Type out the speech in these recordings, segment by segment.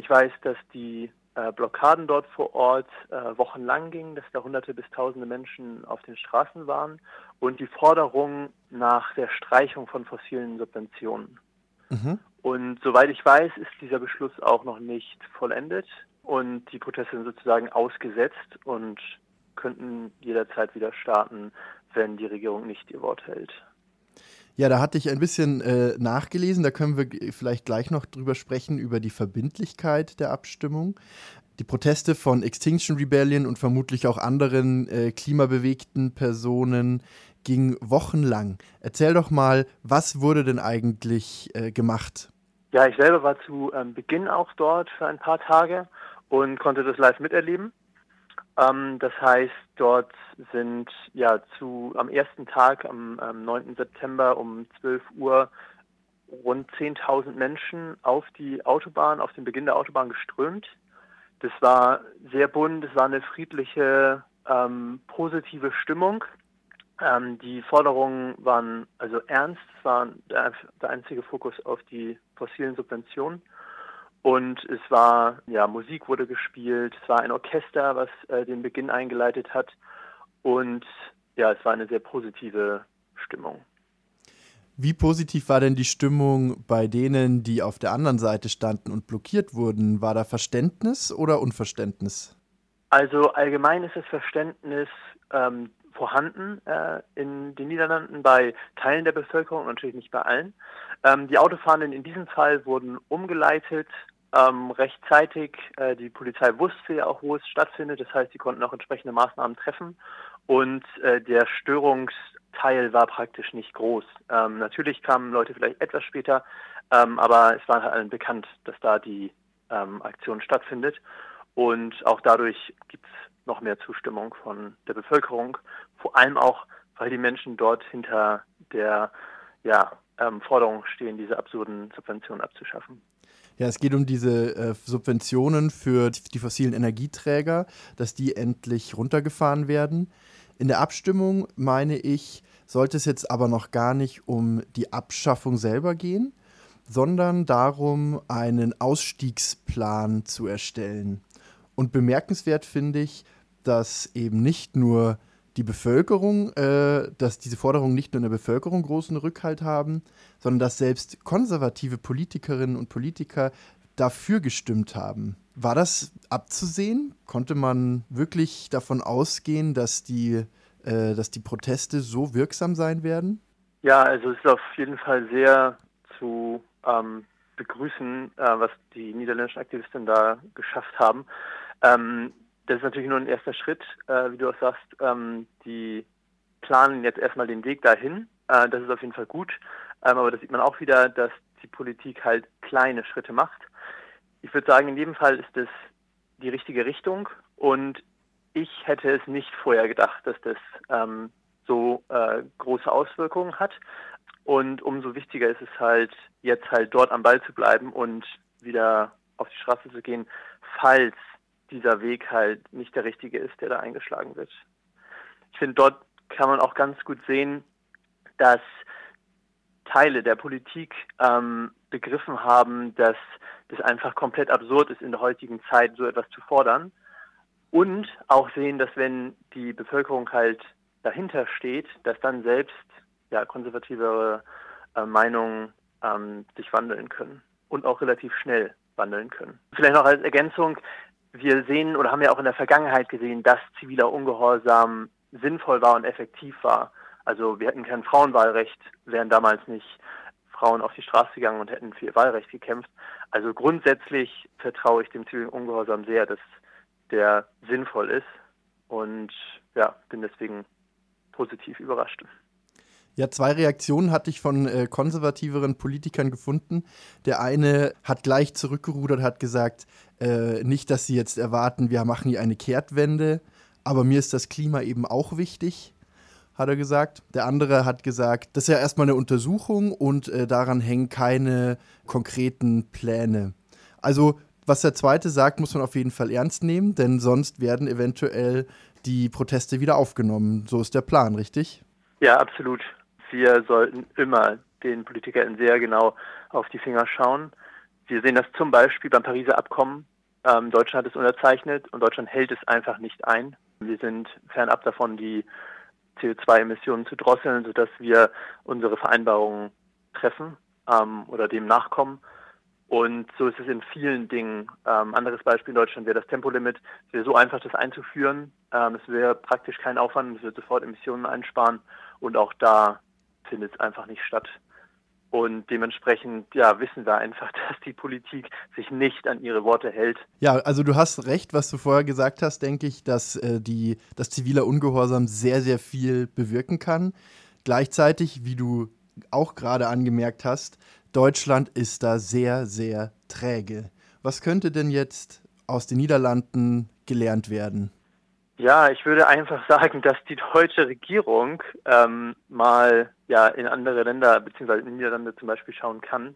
Ich weiß, dass die äh, Blockaden dort vor Ort äh, wochenlang gingen, dass da hunderte bis tausende Menschen auf den Straßen waren und die Forderung nach der Streichung von fossilen Subventionen. Mhm. Und soweit ich weiß, ist dieser Beschluss auch noch nicht vollendet und die Proteste sind sozusagen ausgesetzt und könnten jederzeit wieder starten, wenn die Regierung nicht ihr Wort hält. Ja, da hatte ich ein bisschen äh, nachgelesen. Da können wir vielleicht gleich noch drüber sprechen, über die Verbindlichkeit der Abstimmung. Die Proteste von Extinction Rebellion und vermutlich auch anderen äh, klimabewegten Personen gingen wochenlang. Erzähl doch mal, was wurde denn eigentlich äh, gemacht? Ja, ich selber war zu ähm, Beginn auch dort für ein paar Tage und konnte das live miterleben. Ähm, das heißt, dort sind ja zu am ersten Tag, am, am 9. September um 12 Uhr rund 10.000 Menschen auf die Autobahn, auf den Beginn der Autobahn geströmt. Das war sehr bunt, es war eine friedliche, ähm, positive Stimmung. Ähm, die Forderungen waren also ernst, es war der, der einzige Fokus auf die fossilen Subventionen. Und es war, ja, Musik wurde gespielt, es war ein Orchester, was äh, den Beginn eingeleitet hat. Und ja, es war eine sehr positive Stimmung. Wie positiv war denn die Stimmung bei denen, die auf der anderen Seite standen und blockiert wurden? War da Verständnis oder Unverständnis? Also allgemein ist das Verständnis ähm, vorhanden äh, in den Niederlanden bei Teilen der Bevölkerung, natürlich nicht bei allen. Ähm, die Autofahrenden in diesem Fall wurden umgeleitet ähm, rechtzeitig. Äh, die Polizei wusste ja auch, wo es stattfindet. Das heißt, sie konnten auch entsprechende Maßnahmen treffen. Und äh, der Störungsteil war praktisch nicht groß. Ähm, natürlich kamen Leute vielleicht etwas später, ähm, aber es war halt allen bekannt, dass da die ähm, Aktion stattfindet. Und auch dadurch gibt es noch mehr Zustimmung von der Bevölkerung. Vor allem auch, weil die Menschen dort hinter der ja, ähm, Forderung stehen, diese absurden Subventionen abzuschaffen. Ja, es geht um diese äh, Subventionen für die fossilen Energieträger, dass die endlich runtergefahren werden. In der Abstimmung, meine ich, sollte es jetzt aber noch gar nicht um die Abschaffung selber gehen, sondern darum, einen Ausstiegsplan zu erstellen. Und bemerkenswert finde ich, dass eben nicht nur die Bevölkerung, äh, dass diese Forderungen nicht nur in der Bevölkerung großen Rückhalt haben, sondern dass selbst konservative Politikerinnen und Politiker dafür gestimmt haben. War das abzusehen? Konnte man wirklich davon ausgehen, dass die, äh, dass die Proteste so wirksam sein werden? Ja, also es ist auf jeden Fall sehr zu ähm, begrüßen, äh, was die niederländischen Aktivisten da geschafft haben. Ähm, das ist natürlich nur ein erster Schritt, äh, wie du auch sagst. Ähm, die planen jetzt erstmal den Weg dahin. Äh, das ist auf jeden Fall gut. Ähm, aber das sieht man auch wieder, dass die Politik halt kleine Schritte macht. Ich würde sagen, in jedem Fall ist es die richtige Richtung und ich hätte es nicht vorher gedacht, dass das ähm, so äh, große Auswirkungen hat. Und umso wichtiger ist es halt, jetzt halt dort am Ball zu bleiben und wieder auf die Straße zu gehen, falls dieser Weg halt nicht der richtige ist, der da eingeschlagen wird. Ich finde, dort kann man auch ganz gut sehen, dass Teile der Politik ähm, begriffen haben, dass das einfach komplett absurd ist, in der heutigen Zeit so etwas zu fordern. Und auch sehen, dass wenn die Bevölkerung halt dahinter steht, dass dann selbst ja, konservativere äh, Meinungen ähm, sich wandeln können und auch relativ schnell wandeln können. Vielleicht noch als Ergänzung, wir sehen oder haben ja auch in der Vergangenheit gesehen, dass ziviler Ungehorsam sinnvoll war und effektiv war. Also wir hätten kein Frauenwahlrecht, wären damals nicht Frauen auf die Straße gegangen und hätten für ihr Wahlrecht gekämpft. Also grundsätzlich vertraue ich dem zivilen Ungehorsam sehr, dass der sinnvoll ist und ja, bin deswegen positiv überrascht. Ja, zwei Reaktionen hatte ich von äh, konservativeren Politikern gefunden. Der eine hat gleich zurückgerudert, hat gesagt, äh, nicht, dass sie jetzt erwarten, wir machen hier eine Kehrtwende, aber mir ist das Klima eben auch wichtig, hat er gesagt. Der andere hat gesagt, das ist ja erstmal eine Untersuchung und äh, daran hängen keine konkreten Pläne. Also, was der zweite sagt, muss man auf jeden Fall ernst nehmen, denn sonst werden eventuell die Proteste wieder aufgenommen. So ist der Plan, richtig? Ja, absolut wir sollten immer den PolitikerInnen sehr genau auf die Finger schauen. wir sehen das zum Beispiel beim Pariser Abkommen. Ähm, Deutschland hat es unterzeichnet und Deutschland hält es einfach nicht ein. Wir sind fernab davon, die CO2-Emissionen zu drosseln, sodass wir unsere Vereinbarungen treffen ähm, oder dem nachkommen. Und so ist es in vielen Dingen. Ähm, anderes Beispiel in Deutschland wäre das Tempolimit. Es wäre so einfach, das einzuführen. Ähm, es wäre praktisch kein Aufwand, es wird sofort Emissionen einsparen. Und auch da findet es einfach nicht statt. Und dementsprechend, ja, wissen wir einfach, dass die Politik sich nicht an ihre Worte hält. Ja, also du hast recht, was du vorher gesagt hast, denke ich, dass äh, die, das ziviler Ungehorsam sehr, sehr viel bewirken kann. Gleichzeitig, wie du auch gerade angemerkt hast, Deutschland ist da sehr, sehr träge. Was könnte denn jetzt aus den Niederlanden gelernt werden? Ja, ich würde einfach sagen, dass die deutsche Regierung ähm, mal ja in andere Länder beziehungsweise in die Niederlande zum Beispiel schauen kann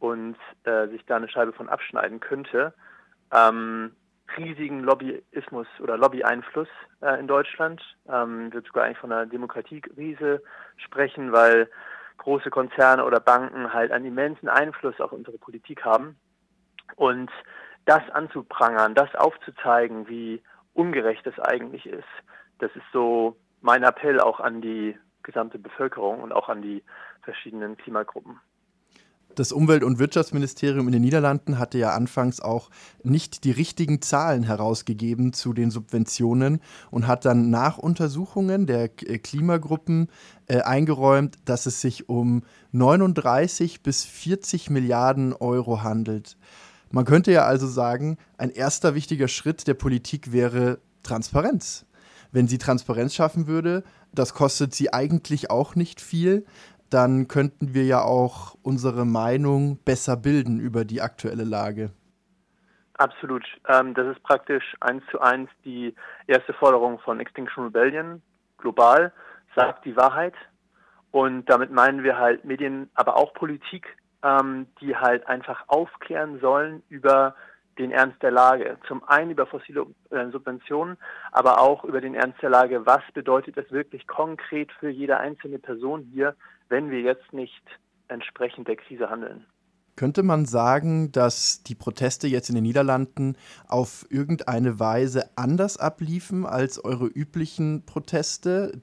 und äh, sich da eine Scheibe von abschneiden könnte. Ähm, riesigen Lobbyismus oder Lobbyeinfluss äh, in Deutschland. Ähm, wird sogar eigentlich von einer Demokratiekrise sprechen, weil große Konzerne oder Banken halt einen immensen Einfluss auf unsere Politik haben. Und das anzuprangern, das aufzuzeigen, wie ungerecht es eigentlich ist, das ist so mein Appell auch an die gesamte Bevölkerung und auch an die verschiedenen Klimagruppen. Das Umwelt- und Wirtschaftsministerium in den Niederlanden hatte ja anfangs auch nicht die richtigen Zahlen herausgegeben zu den Subventionen und hat dann nach Untersuchungen der äh, Klimagruppen äh, eingeräumt, dass es sich um 39 bis 40 Milliarden Euro handelt. Man könnte ja also sagen, ein erster wichtiger Schritt der Politik wäre Transparenz. Wenn sie Transparenz schaffen würde, das kostet sie eigentlich auch nicht viel, dann könnten wir ja auch unsere Meinung besser bilden über die aktuelle Lage. Absolut. Ähm, das ist praktisch eins zu eins die erste Forderung von Extinction Rebellion global. Sagt die Wahrheit. Und damit meinen wir halt Medien, aber auch Politik, ähm, die halt einfach aufklären sollen über den Ernst der Lage. Zum einen über fossile äh, Subventionen, aber auch über den Ernst der Lage. Was bedeutet das wirklich konkret für jede einzelne Person hier, wenn wir jetzt nicht entsprechend der Krise handeln? Könnte man sagen, dass die Proteste jetzt in den Niederlanden auf irgendeine Weise anders abliefen als eure üblichen Proteste?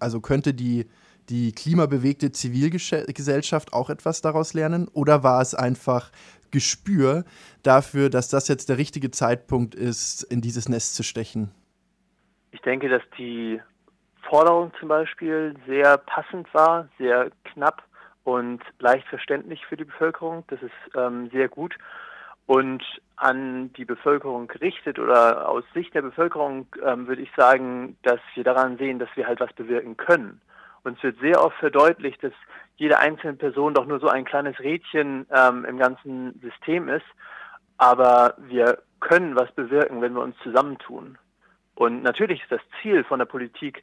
Also könnte die, die klimabewegte Zivilgesellschaft auch etwas daraus lernen? Oder war es einfach Gespür dafür, dass das jetzt der richtige Zeitpunkt ist, in dieses Nest zu stechen? Ich denke, dass die Forderung zum Beispiel sehr passend war, sehr knapp und leicht verständlich für die Bevölkerung. Das ist ähm, sehr gut. Und an die Bevölkerung gerichtet oder aus Sicht der Bevölkerung ähm, würde ich sagen, dass wir daran sehen, dass wir halt was bewirken können. Und es wird sehr oft verdeutlicht, dass jede einzelne Person doch nur so ein kleines Rädchen ähm, im ganzen System ist. Aber wir können was bewirken, wenn wir uns zusammentun. Und natürlich ist das Ziel von der Politik,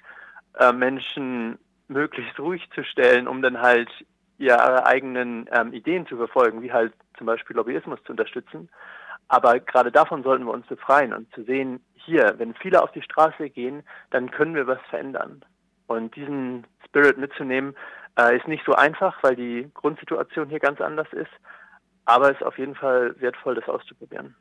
äh, Menschen möglichst ruhig zu stellen, um dann halt ihre eigenen ähm, Ideen zu verfolgen, wie halt zum Beispiel Lobbyismus zu unterstützen. Aber gerade davon sollten wir uns befreien und zu sehen, hier, wenn viele auf die Straße gehen, dann können wir was verändern. Und diesen Spirit mitzunehmen, äh, ist nicht so einfach, weil die Grundsituation hier ganz anders ist. Aber es ist auf jeden Fall wertvoll, das auszuprobieren.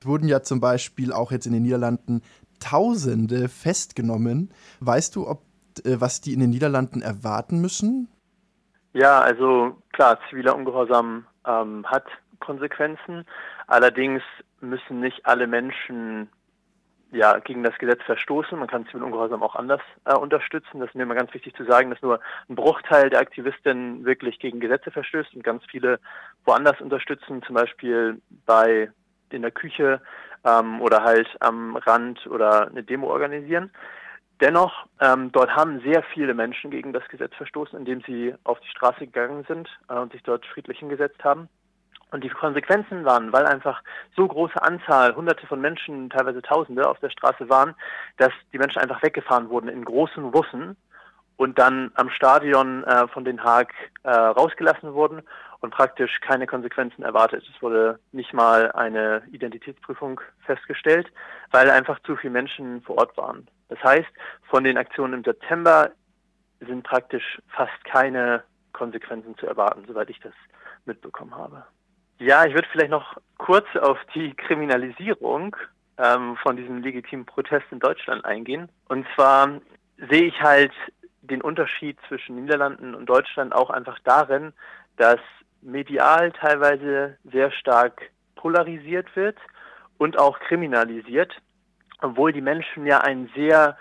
Es wurden ja zum Beispiel auch jetzt in den Niederlanden Tausende festgenommen. Weißt du, ob, äh, was die in den Niederlanden erwarten müssen? Ja, also klar, ziviler Ungehorsam ähm, hat Konsequenzen. Allerdings müssen nicht alle Menschen ja, gegen das Gesetz verstoßen. Man kann zivilen Ungehorsam auch anders äh, unterstützen. Das ist mir immer ganz wichtig zu sagen, dass nur ein Bruchteil der Aktivisten wirklich gegen Gesetze verstößt und ganz viele woanders unterstützen, zum Beispiel bei in der Küche ähm, oder halt am Rand oder eine Demo organisieren. Dennoch, ähm, dort haben sehr viele Menschen gegen das Gesetz verstoßen, indem sie auf die Straße gegangen sind äh, und sich dort friedlich hingesetzt haben. Und die Konsequenzen waren, weil einfach so große Anzahl, hunderte von Menschen, teilweise Tausende auf der Straße waren, dass die Menschen einfach weggefahren wurden in großen Bussen und dann am Stadion äh, von Den Haag äh, rausgelassen wurden und praktisch keine Konsequenzen erwartet. Es wurde nicht mal eine Identitätsprüfung festgestellt, weil einfach zu viele Menschen vor Ort waren. Das heißt, von den Aktionen im September sind praktisch fast keine Konsequenzen zu erwarten, soweit ich das mitbekommen habe. Ja, ich würde vielleicht noch kurz auf die Kriminalisierung ähm, von diesem legitimen Protest in Deutschland eingehen. Und zwar sehe ich halt den Unterschied zwischen Niederlanden und Deutschland auch einfach darin, dass medial teilweise sehr stark polarisiert wird und auch kriminalisiert, obwohl die Menschen ja ein sehr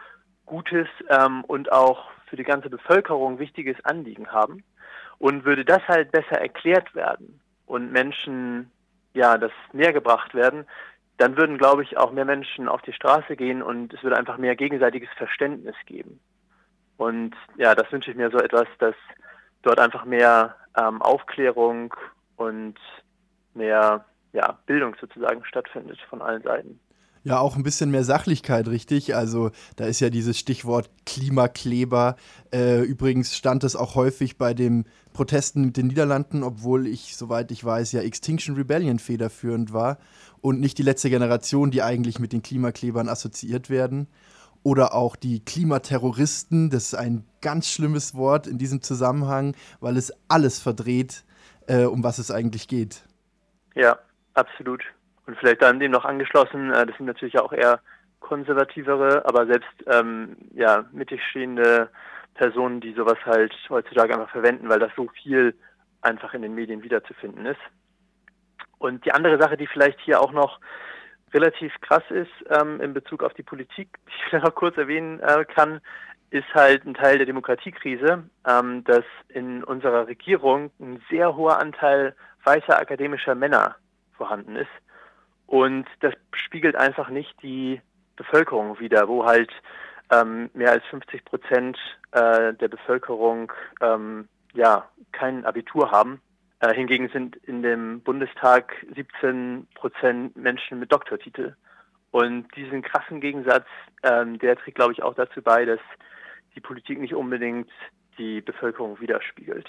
gutes ähm, und auch für die ganze Bevölkerung wichtiges Anliegen haben. Und würde das halt besser erklärt werden und Menschen ja das näher gebracht werden, dann würden, glaube ich, auch mehr Menschen auf die Straße gehen und es würde einfach mehr gegenseitiges Verständnis geben. Und ja, das wünsche ich mir so etwas, dass dort einfach mehr ähm, Aufklärung und mehr ja, Bildung sozusagen stattfindet von allen Seiten. Ja, auch ein bisschen mehr Sachlichkeit, richtig? Also da ist ja dieses Stichwort Klimakleber. Äh, übrigens stand es auch häufig bei den Protesten mit den Niederlanden, obwohl ich, soweit ich weiß, ja Extinction Rebellion federführend war und nicht die letzte Generation, die eigentlich mit den Klimaklebern assoziiert werden. Oder auch die Klimaterroristen, das ist ein ganz schlimmes Wort in diesem Zusammenhang, weil es alles verdreht, äh, um was es eigentlich geht. Ja, absolut. Und vielleicht dann dem noch angeschlossen, äh, das sind natürlich auch eher konservativere, aber selbst ähm, ja, mittig stehende Personen, die sowas halt heutzutage einfach verwenden, weil das so viel einfach in den Medien wiederzufinden ist. Und die andere Sache, die vielleicht hier auch noch relativ krass ist ähm, in Bezug auf die Politik, die ich vielleicht noch kurz erwähnen äh, kann, ist halt ein Teil der Demokratiekrise, ähm, dass in unserer Regierung ein sehr hoher Anteil weißer akademischer Männer vorhanden ist. Und das spiegelt einfach nicht die Bevölkerung wider, wo halt ähm, mehr als 50 Prozent äh, der Bevölkerung ähm, ja kein Abitur haben. Äh, hingegen sind in dem Bundestag 17 Prozent Menschen mit Doktortitel. Und diesen krassen Gegensatz, ähm, der trägt, glaube ich, auch dazu bei, dass die Politik nicht unbedingt die Bevölkerung widerspiegelt.